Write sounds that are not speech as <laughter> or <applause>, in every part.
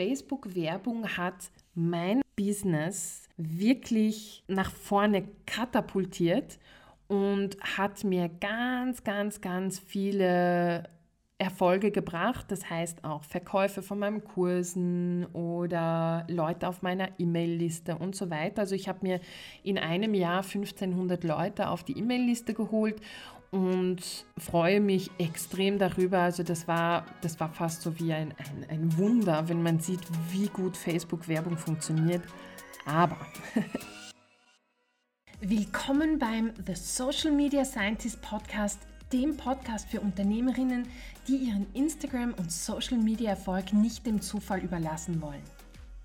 Facebook-Werbung hat mein Business wirklich nach vorne katapultiert und hat mir ganz, ganz, ganz viele Erfolge gebracht. Das heißt auch Verkäufe von meinen Kursen oder Leute auf meiner E-Mail-Liste und so weiter. Also ich habe mir in einem Jahr 1500 Leute auf die E-Mail-Liste geholt und freue mich extrem darüber. Also das war, das war fast so wie ein, ein, ein Wunder, wenn man sieht, wie gut Facebook-Werbung funktioniert. Aber <laughs> Willkommen beim The Social Media Scientist Podcast dem Podcast für Unternehmerinnen, die ihren Instagram- und Social-Media-Erfolg nicht dem Zufall überlassen wollen.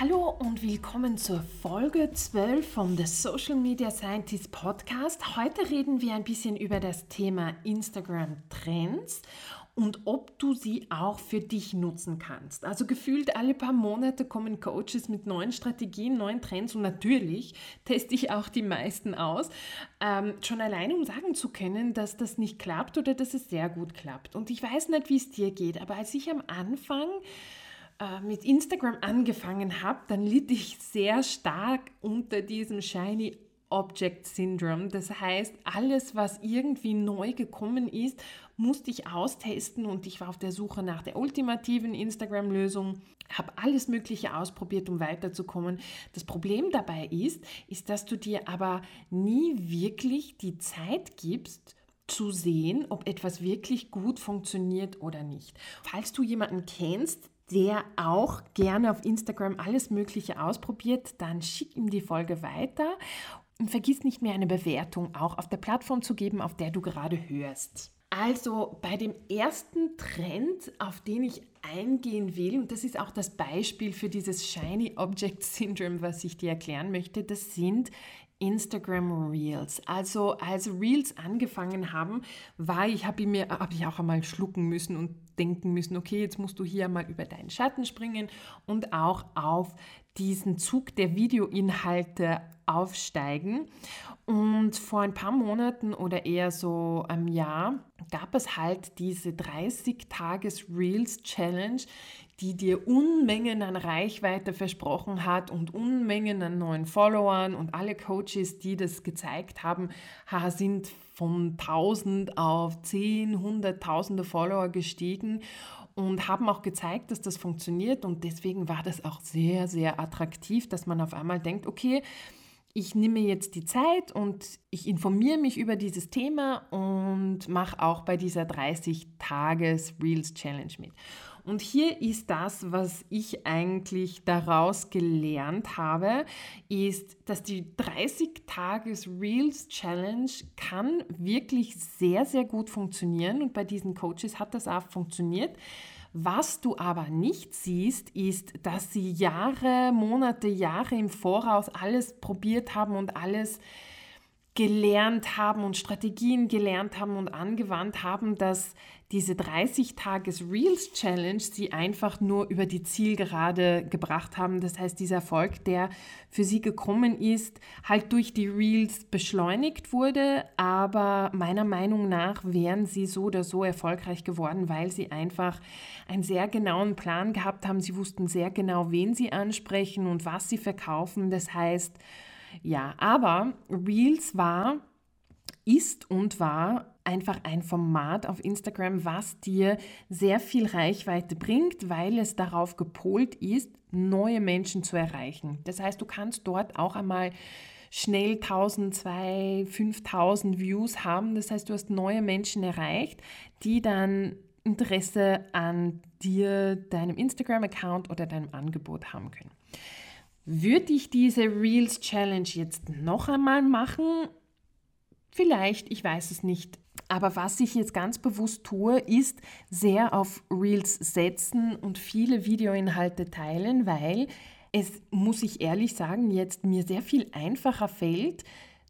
Hallo und willkommen zur Folge 12 vom The Social Media Scientist Podcast. Heute reden wir ein bisschen über das Thema Instagram Trends und ob du sie auch für dich nutzen kannst. Also gefühlt alle paar Monate kommen Coaches mit neuen Strategien, neuen Trends und natürlich teste ich auch die meisten aus. Ähm, schon alleine, um sagen zu können, dass das nicht klappt oder dass es sehr gut klappt. Und ich weiß nicht, wie es dir geht, aber als ich am Anfang mit Instagram angefangen habe, dann litt ich sehr stark unter diesem Shiny Object Syndrome. Das heißt, alles, was irgendwie neu gekommen ist, musste ich austesten und ich war auf der Suche nach der ultimativen Instagram-Lösung, habe alles Mögliche ausprobiert, um weiterzukommen. Das Problem dabei ist, ist, dass du dir aber nie wirklich die Zeit gibst, zu sehen, ob etwas wirklich gut funktioniert oder nicht. Falls du jemanden kennst, der auch gerne auf Instagram alles Mögliche ausprobiert, dann schick ihm die Folge weiter und vergiss nicht mehr eine Bewertung auch auf der Plattform zu geben, auf der du gerade hörst. Also bei dem ersten Trend, auf den ich eingehen will, und das ist auch das Beispiel für dieses Shiny Object Syndrome, was ich dir erklären möchte, das sind Instagram Reels. Also als Reels angefangen haben, war ich, habe ich mir, habe ich auch einmal schlucken müssen und denken müssen, okay, jetzt musst du hier mal über deinen Schatten springen und auch auf diesen Zug der Videoinhalte aufsteigen. Und vor ein paar Monaten oder eher so einem Jahr gab es halt diese 30-Tages-Reels-Challenge, die dir Unmengen an Reichweite versprochen hat und Unmengen an neuen Followern und alle Coaches, die das gezeigt haben, sind von 1000 auf 10, 100, tausende Follower gestiegen und haben auch gezeigt, dass das funktioniert. Und deswegen war das auch sehr, sehr attraktiv, dass man auf einmal denkt, okay, ich nehme jetzt die Zeit und ich informiere mich über dieses Thema und mache auch bei dieser 30-Tages-Reels-Challenge mit. Und hier ist das, was ich eigentlich daraus gelernt habe, ist, dass die 30-Tages-Reels-Challenge kann wirklich sehr, sehr gut funktionieren und bei diesen Coaches hat das auch funktioniert. Was du aber nicht siehst, ist, dass sie Jahre, Monate, Jahre im Voraus alles probiert haben und alles gelernt haben und Strategien gelernt haben und angewandt haben, dass diese 30-Tages-Reels-Challenge sie einfach nur über die Zielgerade gebracht haben. Das heißt, dieser Erfolg, der für sie gekommen ist, halt durch die Reels beschleunigt wurde, aber meiner Meinung nach wären sie so oder so erfolgreich geworden, weil sie einfach einen sehr genauen Plan gehabt haben. Sie wussten sehr genau, wen sie ansprechen und was sie verkaufen. Das heißt, ja, aber Reels war, ist und war einfach ein Format auf Instagram, was dir sehr viel Reichweite bringt, weil es darauf gepolt ist, neue Menschen zu erreichen. Das heißt, du kannst dort auch einmal schnell 1000, 2000, 5000 Views haben. Das heißt, du hast neue Menschen erreicht, die dann Interesse an dir, deinem Instagram-Account oder deinem Angebot haben können. Würde ich diese Reels Challenge jetzt noch einmal machen? Vielleicht, ich weiß es nicht. Aber was ich jetzt ganz bewusst tue, ist sehr auf Reels setzen und viele Videoinhalte teilen, weil es, muss ich ehrlich sagen, jetzt mir sehr viel einfacher fällt,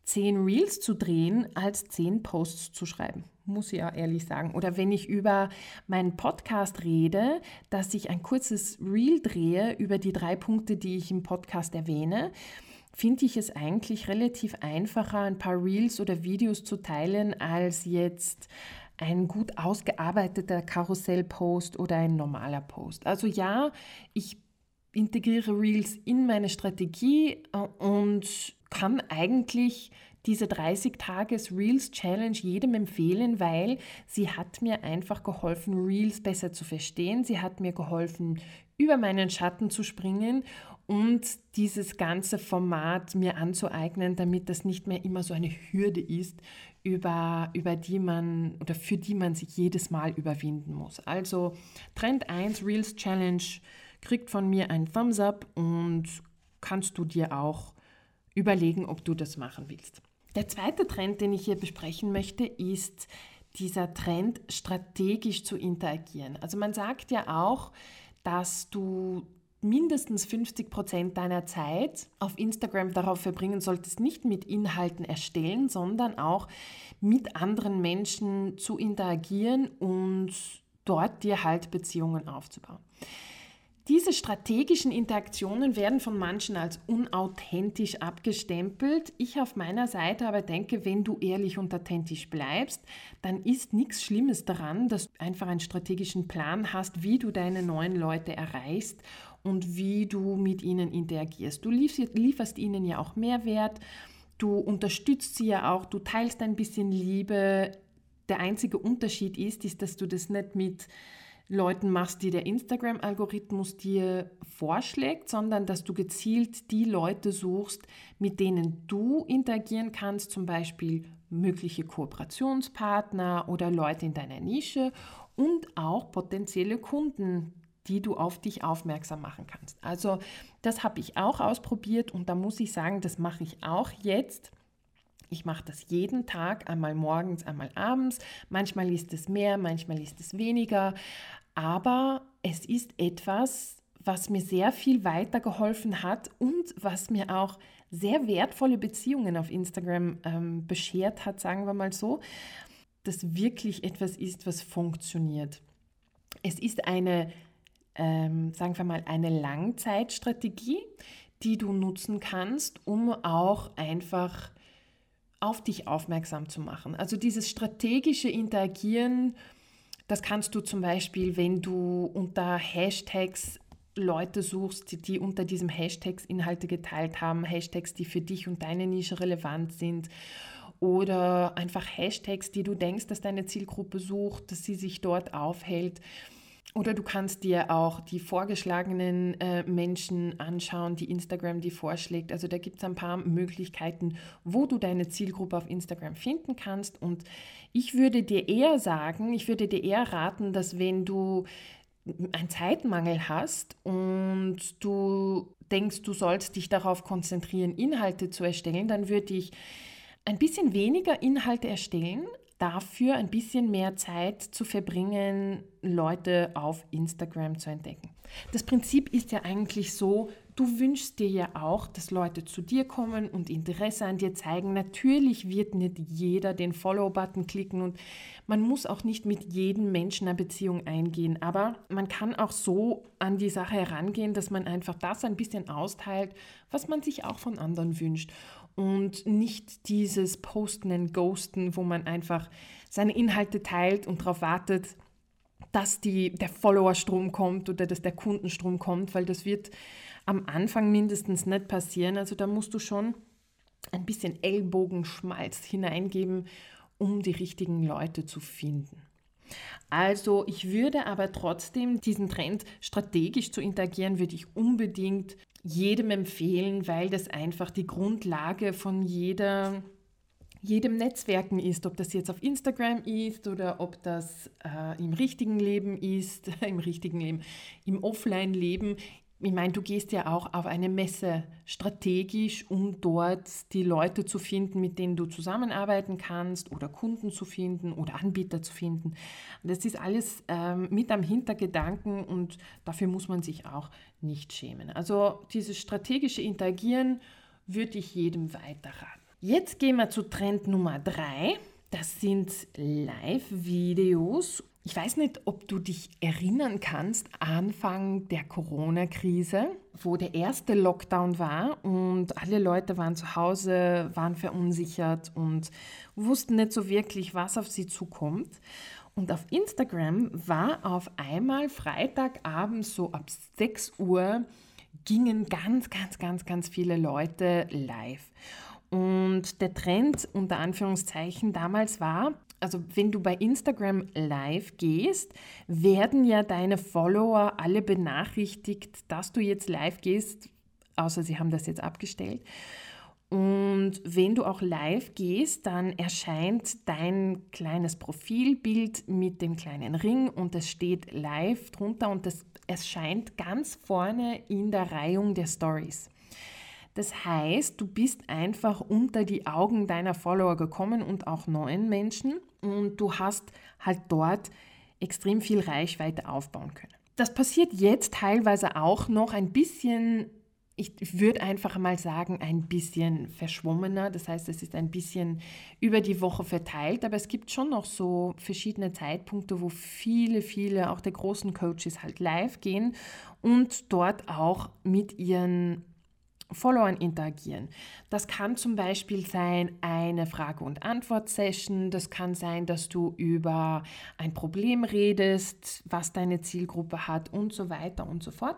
zehn Reels zu drehen, als zehn Posts zu schreiben. Muss ich ja ehrlich sagen. Oder wenn ich über meinen Podcast rede, dass ich ein kurzes Reel drehe über die drei Punkte, die ich im Podcast erwähne, finde ich es eigentlich relativ einfacher, ein paar Reels oder Videos zu teilen, als jetzt ein gut ausgearbeiteter Karussellpost oder ein normaler Post. Also ja, ich integriere Reels in meine Strategie äh, und kann eigentlich diese 30 Tages Reels Challenge jedem empfehlen, weil sie hat mir einfach geholfen, Reels besser zu verstehen. Sie hat mir geholfen, über meinen Schatten zu springen und dieses ganze Format mir anzueignen, damit das nicht mehr immer so eine Hürde ist, über, über die man oder für die man sich jedes Mal überwinden muss. Also Trend 1 Reels Challenge kriegt von mir ein Thumbs up und kannst du dir auch überlegen, ob du das machen willst. Der zweite Trend, den ich hier besprechen möchte, ist dieser Trend, strategisch zu interagieren. Also man sagt ja auch, dass du mindestens 50 Prozent deiner Zeit auf Instagram darauf verbringen solltest, nicht mit Inhalten erstellen, sondern auch mit anderen Menschen zu interagieren und dort dir halt Beziehungen aufzubauen. Diese strategischen Interaktionen werden von manchen als unauthentisch abgestempelt. Ich auf meiner Seite aber denke, wenn du ehrlich und authentisch bleibst, dann ist nichts Schlimmes daran, dass du einfach einen strategischen Plan hast, wie du deine neuen Leute erreichst und wie du mit ihnen interagierst. Du lieferst ihnen ja auch Mehrwert, du unterstützt sie ja auch, du teilst ein bisschen Liebe. Der einzige Unterschied ist, ist, dass du das nicht mit Leuten machst, die der Instagram-Algorithmus dir vorschlägt, sondern dass du gezielt die Leute suchst, mit denen du interagieren kannst, zum Beispiel mögliche Kooperationspartner oder Leute in deiner Nische und auch potenzielle Kunden, die du auf dich aufmerksam machen kannst. Also das habe ich auch ausprobiert und da muss ich sagen, das mache ich auch jetzt. Ich mache das jeden Tag, einmal morgens, einmal abends. Manchmal ist es mehr, manchmal ist es weniger. Aber es ist etwas, was mir sehr viel weitergeholfen hat und was mir auch sehr wertvolle Beziehungen auf Instagram ähm, beschert hat, sagen wir mal so, dass wirklich etwas ist, was funktioniert. Es ist eine, ähm, sagen wir mal, eine Langzeitstrategie, die du nutzen kannst, um auch einfach auf dich aufmerksam zu machen. Also dieses strategische Interagieren, das kannst du zum Beispiel, wenn du unter Hashtags Leute suchst, die, unter diesem Hashtags Inhalte geteilt haben, Hashtags, die für dich und deine Nische relevant sind oder einfach Hashtags, die du denkst, dass deine Zielgruppe sucht, dass sie sich dort aufhält. Oder du kannst dir auch die vorgeschlagenen äh, Menschen anschauen, die Instagram dir vorschlägt. Also da gibt es ein paar Möglichkeiten, wo du deine Zielgruppe auf Instagram finden kannst. Und ich würde dir eher sagen, ich würde dir eher raten, dass wenn du einen Zeitmangel hast und du denkst, du sollst dich darauf konzentrieren, Inhalte zu erstellen, dann würde ich ein bisschen weniger Inhalte erstellen, dafür ein bisschen mehr Zeit zu verbringen, Leute auf Instagram zu entdecken. Das Prinzip ist ja eigentlich so, du wünschst dir ja auch, dass Leute zu dir kommen und Interesse an dir zeigen. Natürlich wird nicht jeder den Follow-Button klicken und man muss auch nicht mit jedem Menschen eine Beziehung eingehen, aber man kann auch so an die Sache herangehen, dass man einfach das ein bisschen austeilt, was man sich auch von anderen wünscht und nicht dieses Posten und Ghosten, wo man einfach seine Inhalte teilt und darauf wartet, dass die, der Followerstrom kommt oder dass der Kundenstrom kommt, weil das wird am Anfang mindestens nicht passieren. Also da musst du schon ein bisschen Ellbogenschmalz hineingeben, um die richtigen Leute zu finden. Also ich würde aber trotzdem diesen Trend strategisch zu interagieren, würde ich unbedingt jedem empfehlen, weil das einfach die Grundlage von jeder, jedem Netzwerken ist, ob das jetzt auf Instagram ist oder ob das äh, im richtigen Leben ist, <laughs> im richtigen Leben, im Offline-Leben ich meine, du gehst ja auch auf eine Messe strategisch, um dort die Leute zu finden, mit denen du zusammenarbeiten kannst oder Kunden zu finden oder Anbieter zu finden. Das ist alles ähm, mit am Hintergedanken und dafür muss man sich auch nicht schämen. Also dieses strategische Interagieren würde ich jedem weiterraten. Jetzt gehen wir zu Trend Nummer 3. Das sind Live-Videos. Ich weiß nicht, ob du dich erinnern kannst, Anfang der Corona-Krise, wo der erste Lockdown war und alle Leute waren zu Hause, waren verunsichert und wussten nicht so wirklich, was auf sie zukommt. Und auf Instagram war auf einmal Freitagabend so ab 6 Uhr gingen ganz, ganz, ganz, ganz viele Leute live. Und der Trend unter Anführungszeichen damals war, also wenn du bei Instagram live gehst, werden ja deine Follower alle benachrichtigt, dass du jetzt live gehst, außer sie haben das jetzt abgestellt. Und wenn du auch live gehst, dann erscheint dein kleines Profilbild mit dem kleinen Ring und es steht live drunter und das erscheint ganz vorne in der Reihung der Stories. Das heißt, du bist einfach unter die Augen deiner Follower gekommen und auch neuen Menschen und du hast halt dort extrem viel Reichweite aufbauen können. Das passiert jetzt teilweise auch noch ein bisschen, ich würde einfach mal sagen, ein bisschen verschwommener. Das heißt, es ist ein bisschen über die Woche verteilt, aber es gibt schon noch so verschiedene Zeitpunkte, wo viele, viele auch der großen Coaches halt live gehen und dort auch mit ihren Followern interagieren. Das kann zum Beispiel sein eine Frage- und Antwort-Session. Das kann sein, dass du über ein Problem redest, was deine Zielgruppe hat und so weiter und so fort.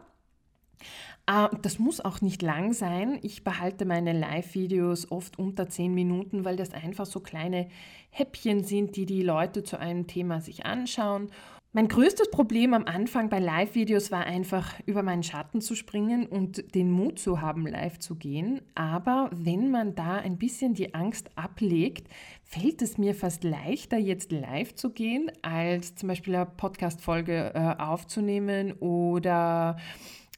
Ah, das muss auch nicht lang sein. Ich behalte meine Live-Videos oft unter 10 Minuten, weil das einfach so kleine Häppchen sind, die die Leute zu einem Thema sich anschauen mein größtes Problem am Anfang bei Live-Videos war einfach, über meinen Schatten zu springen und den Mut zu haben, live zu gehen. Aber wenn man da ein bisschen die Angst ablegt, fällt es mir fast leichter, jetzt live zu gehen, als zum Beispiel eine Podcast-Folge äh, aufzunehmen oder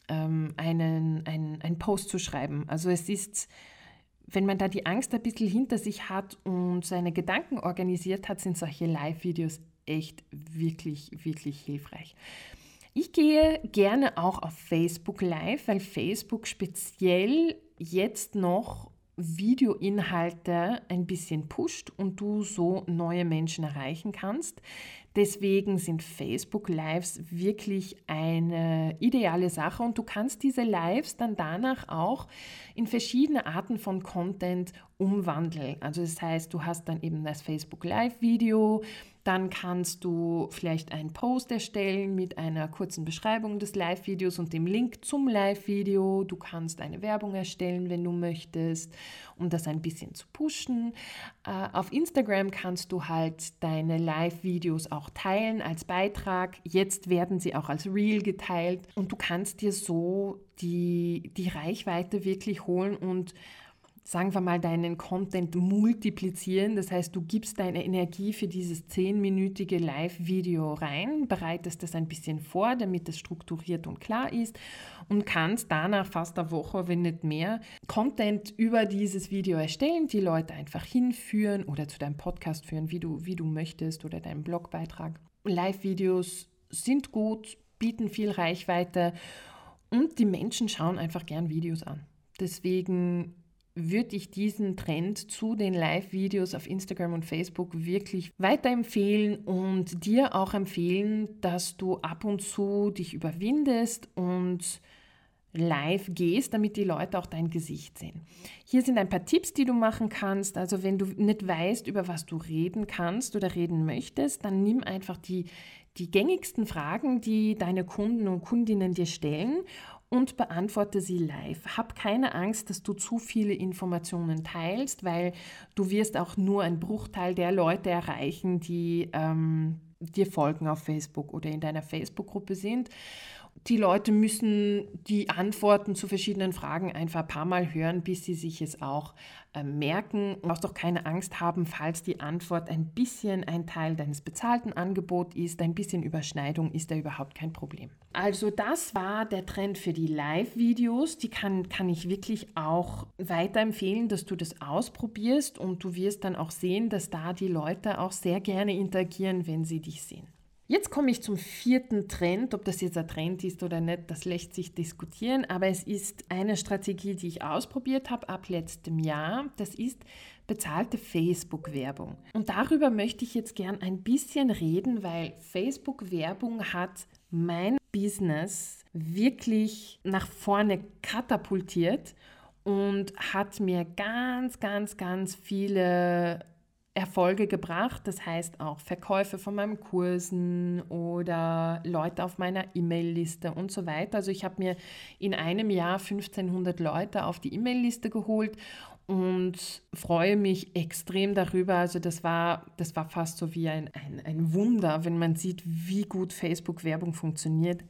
ähm, einen, einen, einen Post zu schreiben. Also es ist wenn man da die Angst ein bisschen hinter sich hat und seine Gedanken organisiert hat, sind solche Live-Videos echt wirklich, wirklich hilfreich. Ich gehe gerne auch auf Facebook Live, weil Facebook speziell jetzt noch Videoinhalte ein bisschen pusht und du so neue Menschen erreichen kannst. Deswegen sind Facebook Lives wirklich eine ideale Sache und du kannst diese Lives dann danach auch in verschiedene Arten von Content umwandeln. Also das heißt, du hast dann eben das Facebook Live Video, dann kannst du vielleicht einen Post erstellen mit einer kurzen Beschreibung des Live-Videos und dem Link zum Live-Video. Du kannst eine Werbung erstellen, wenn du möchtest, um das ein bisschen zu pushen. Äh, auf Instagram kannst du halt deine Live-Videos auch teilen als Beitrag. Jetzt werden sie auch als Reel geteilt und du kannst dir so die, die Reichweite wirklich holen und sagen wir mal, deinen Content multiplizieren. Das heißt, du gibst deine Energie für dieses zehnminütige Live-Video rein, bereitest das ein bisschen vor, damit es strukturiert und klar ist und kannst danach fast eine Woche, wenn nicht mehr, Content über dieses Video erstellen, die Leute einfach hinführen oder zu deinem Podcast führen, wie du, wie du möchtest oder deinem Blogbeitrag. Live-Videos sind gut, bieten viel Reichweite und die Menschen schauen einfach gern Videos an. Deswegen würde ich diesen Trend zu den Live-Videos auf Instagram und Facebook wirklich weiterempfehlen und dir auch empfehlen, dass du ab und zu dich überwindest und live gehst, damit die Leute auch dein Gesicht sehen. Hier sind ein paar Tipps, die du machen kannst. Also wenn du nicht weißt, über was du reden kannst oder reden möchtest, dann nimm einfach die, die gängigsten Fragen, die deine Kunden und Kundinnen dir stellen und beantworte sie live. Hab keine Angst, dass du zu viele Informationen teilst, weil du wirst auch nur einen Bruchteil der Leute erreichen, die ähm, dir folgen auf Facebook oder in deiner Facebook-Gruppe sind die Leute müssen die Antworten zu verschiedenen Fragen einfach ein paar Mal hören, bis sie sich es auch merken. Du brauchst doch keine Angst haben, falls die Antwort ein bisschen ein Teil deines bezahlten Angebots ist, ein bisschen Überschneidung ist da überhaupt kein Problem. Also das war der Trend für die Live-Videos. Die kann, kann ich wirklich auch weiterempfehlen, dass du das ausprobierst und du wirst dann auch sehen, dass da die Leute auch sehr gerne interagieren, wenn sie dich sehen. Jetzt komme ich zum vierten Trend. Ob das jetzt ein Trend ist oder nicht, das lässt sich diskutieren. Aber es ist eine Strategie, die ich ausprobiert habe ab letztem Jahr. Das ist bezahlte Facebook-Werbung. Und darüber möchte ich jetzt gern ein bisschen reden, weil Facebook-Werbung hat mein Business wirklich nach vorne katapultiert und hat mir ganz, ganz, ganz viele Erfolge gebracht. Das heißt auch Verkäufe von meinen Kursen oder Leute auf meiner E-Mail-Liste und so weiter. Also ich habe mir in einem Jahr 1500 Leute auf die E-Mail-Liste geholt und freue mich extrem darüber. Also das war, das war fast so wie ein, ein, ein Wunder, wenn man sieht, wie gut Facebook-Werbung funktioniert.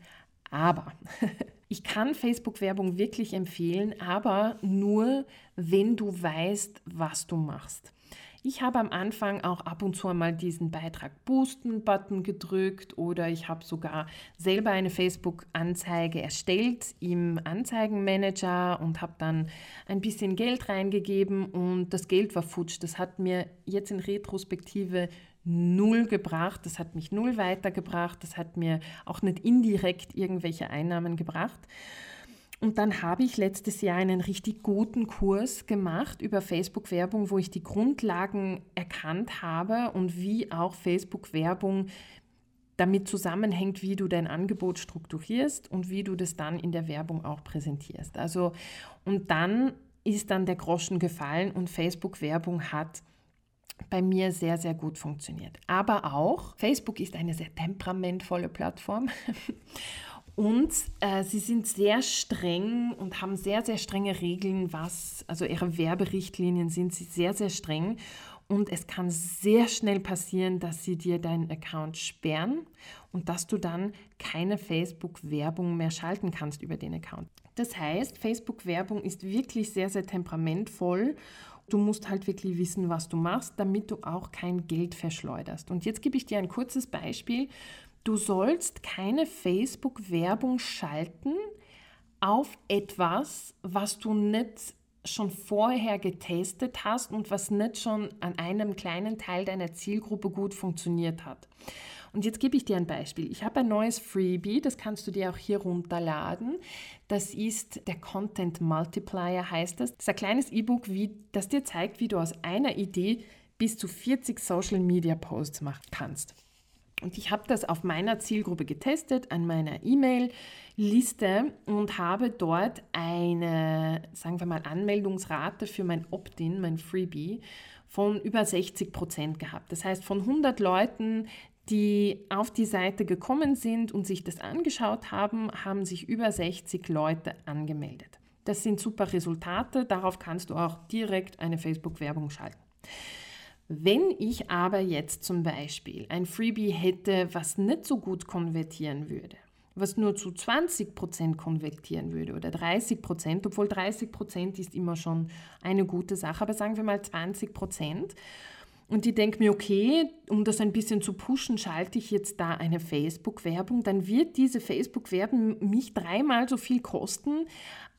Aber <laughs> ich kann Facebook-Werbung wirklich empfehlen, aber nur, wenn du weißt, was du machst. Ich habe am Anfang auch ab und zu einmal diesen Beitrag Boosten-Button gedrückt oder ich habe sogar selber eine Facebook-Anzeige erstellt im Anzeigenmanager und habe dann ein bisschen Geld reingegeben und das Geld war futsch. Das hat mir jetzt in Retrospektive null gebracht, das hat mich null weitergebracht, das hat mir auch nicht indirekt irgendwelche Einnahmen gebracht. Und dann habe ich letztes Jahr einen richtig guten Kurs gemacht über Facebook-Werbung, wo ich die Grundlagen erkannt habe und wie auch Facebook-Werbung damit zusammenhängt, wie du dein Angebot strukturierst und wie du das dann in der Werbung auch präsentierst. Also, und dann ist dann der Groschen gefallen und Facebook-Werbung hat bei mir sehr, sehr gut funktioniert. Aber auch, Facebook ist eine sehr temperamentvolle Plattform <laughs> Und äh, sie sind sehr streng und haben sehr, sehr strenge Regeln, was, also ihre Werberichtlinien sind sie sehr, sehr streng. Und es kann sehr schnell passieren, dass sie dir deinen Account sperren und dass du dann keine Facebook-Werbung mehr schalten kannst über den Account. Das heißt, Facebook-Werbung ist wirklich sehr, sehr temperamentvoll. Du musst halt wirklich wissen, was du machst, damit du auch kein Geld verschleuderst. Und jetzt gebe ich dir ein kurzes Beispiel Du sollst keine Facebook-Werbung schalten auf etwas, was du nicht schon vorher getestet hast und was nicht schon an einem kleinen Teil deiner Zielgruppe gut funktioniert hat. Und jetzt gebe ich dir ein Beispiel. Ich habe ein neues Freebie, das kannst du dir auch hier runterladen. Das ist der Content Multiplier, heißt das. Das ist ein kleines E-Book, das dir zeigt, wie du aus einer Idee bis zu 40 Social Media Posts machen kannst. Und ich habe das auf meiner Zielgruppe getestet, an meiner E-Mail-Liste und habe dort eine, sagen wir mal, Anmeldungsrate für mein Opt-in, mein Freebie, von über 60 Prozent gehabt. Das heißt, von 100 Leuten, die auf die Seite gekommen sind und sich das angeschaut haben, haben sich über 60 Leute angemeldet. Das sind super Resultate, darauf kannst du auch direkt eine Facebook-Werbung schalten. Wenn ich aber jetzt zum Beispiel ein Freebie hätte, was nicht so gut konvertieren würde, was nur zu 20% konvertieren würde oder 30%, obwohl 30% ist immer schon eine gute Sache, aber sagen wir mal 20%. Und ich denke mir, okay, um das ein bisschen zu pushen, schalte ich jetzt da eine Facebook-Werbung, dann wird diese Facebook-Werbung mich dreimal so viel kosten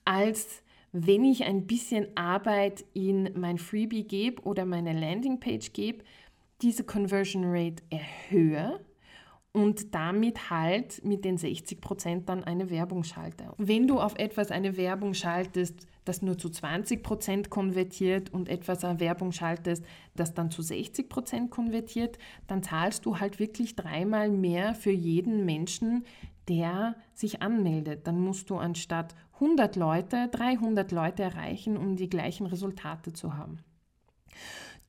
als wenn ich ein bisschen Arbeit in mein Freebie gebe oder meine Landingpage gebe, diese Conversion Rate erhöhe und damit halt mit den 60 Prozent dann eine Werbung schalte. Wenn du auf etwas eine Werbung schaltest, das nur zu 20 Prozent konvertiert und etwas eine Werbung schaltest, das dann zu 60 Prozent konvertiert, dann zahlst du halt wirklich dreimal mehr für jeden Menschen, der sich anmeldet. Dann musst du anstatt 100 Leute 300 Leute erreichen, um die gleichen Resultate zu haben.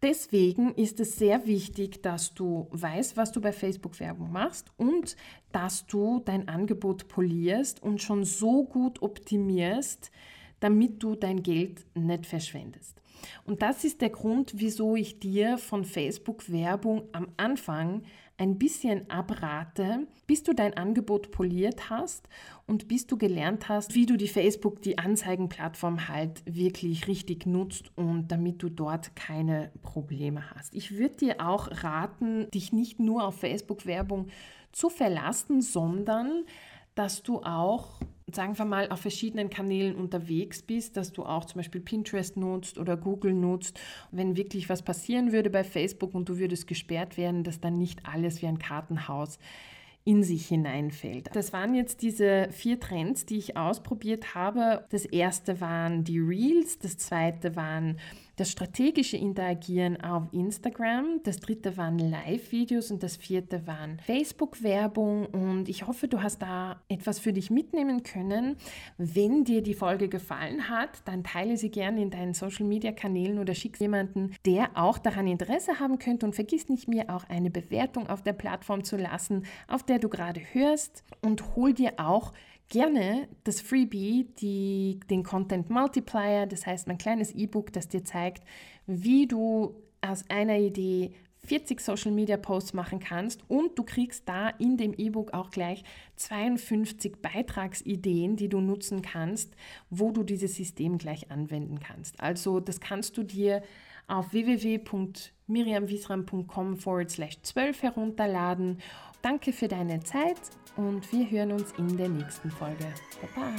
Deswegen ist es sehr wichtig, dass du weißt, was du bei Facebook Werbung machst und dass du dein Angebot polierst und schon so gut optimierst, damit du dein Geld nicht verschwendest. Und das ist der Grund, wieso ich dir von Facebook Werbung am Anfang ein bisschen abrate, bis du dein Angebot poliert hast und bis du gelernt hast, wie du die Facebook, die Anzeigenplattform halt wirklich richtig nutzt und damit du dort keine Probleme hast. Ich würde dir auch raten, dich nicht nur auf Facebook-Werbung zu verlassen, sondern dass du auch sagen wir mal, auf verschiedenen Kanälen unterwegs bist, dass du auch zum Beispiel Pinterest nutzt oder Google nutzt. Wenn wirklich was passieren würde bei Facebook und du würdest gesperrt werden, dass dann nicht alles wie ein Kartenhaus in sich hineinfällt. Das waren jetzt diese vier Trends, die ich ausprobiert habe. Das erste waren die Reels, das zweite waren das strategische Interagieren auf Instagram, das dritte waren Live-Videos und das vierte waren Facebook-Werbung. Und ich hoffe, du hast da etwas für dich mitnehmen können. Wenn dir die Folge gefallen hat, dann teile sie gerne in deinen Social-Media-Kanälen oder schick jemanden, der auch daran Interesse haben könnte. Und vergiss nicht mir auch eine Bewertung auf der Plattform zu lassen, auf der du gerade hörst. Und hol dir auch gerne das Freebie, die, den Content Multiplier, das heißt mein kleines E-Book, das dir zeigt, wie du aus einer Idee 40 Social Media Posts machen kannst und du kriegst da in dem E-Book auch gleich 52 Beitragsideen, die du nutzen kannst, wo du dieses System gleich anwenden kannst. Also das kannst du dir auf www.miriamwiesram.com forward slash 12 herunterladen. Danke für deine Zeit und wir hören uns in der nächsten Folge. Baba!